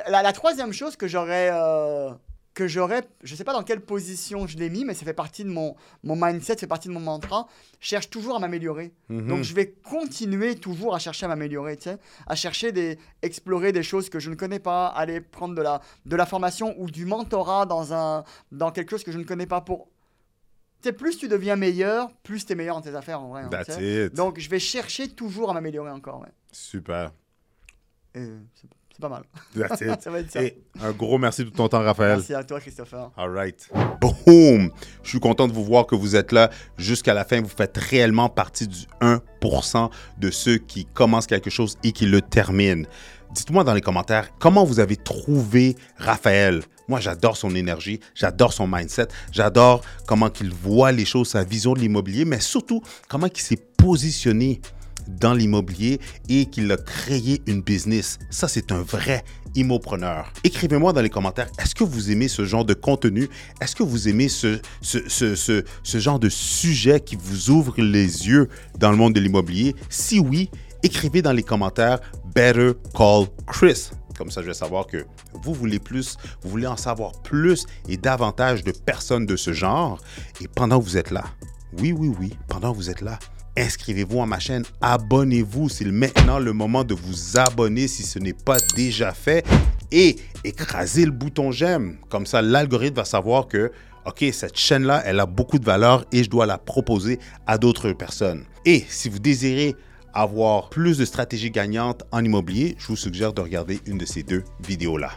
la, la troisième chose que j'aurais... euh, que j'aurais, je sais pas dans quelle position je l'ai mis, mais ça fait partie de mon, mon mindset, ça fait partie de mon mantra. Je cherche toujours à m'améliorer. Mhm. Donc je vais continuer toujours à chercher à m'améliorer, tu sais, à chercher des, explorer des choses que je ne connais pas, aller prendre de la, de la formation ou du mentorat dans un, dans quelque chose que je ne connais pas pour. Tu sais, plus tu deviens meilleur, plus tu es meilleur dans tes affaires en vrai. hein, That's it. Donc je vais chercher toujours à m'améliorer encore, ouais. Super. Et c'est pas mal. That's it. ça va être ça. Et un gros merci de ton temps, Raphaël. Merci à toi, Christopher. All right. Boom! Je suis content de vous voir que vous êtes là jusqu'à la fin. Vous faites réellement partie du 1% de ceux qui commencent quelque chose et qui le terminent. Dites-moi dans les commentaires comment vous avez trouvé Raphaël? Moi, j'adore son énergie, j'adore son mindset, j'adore comment il voit les choses, sa vision de l'immobilier, mais surtout comment il s'est positionné dans l'immobilier et qu'il a créé une business. Ça, c'est un vrai immopreneur. Écrivez-moi dans les commentaires, est-ce que vous aimez ce genre de contenu? Est-ce que vous aimez ce, ce, ce, ce, ce genre de sujet qui vous ouvre les yeux dans le monde de l'immobilier? Si oui, écrivez dans les commentaires Better Call Chris. Comme ça, je vais savoir que vous voulez plus, vous voulez en savoir plus et davantage de personnes de ce genre. Et pendant que vous êtes là, oui, oui, oui, pendant que vous êtes là, inscrivez-vous à ma chaîne, abonnez-vous. C'est maintenant le moment de vous abonner si ce n'est pas déjà fait et écrasez le bouton j'aime. Comme ça, l'algorithme va savoir que, OK, cette chaîne-là, elle a beaucoup de valeur et je dois la proposer à d'autres personnes. Et si vous désirez avoir plus de stratégies gagnantes en immobilier, je vous suggère de regarder une de ces deux vidéos-là.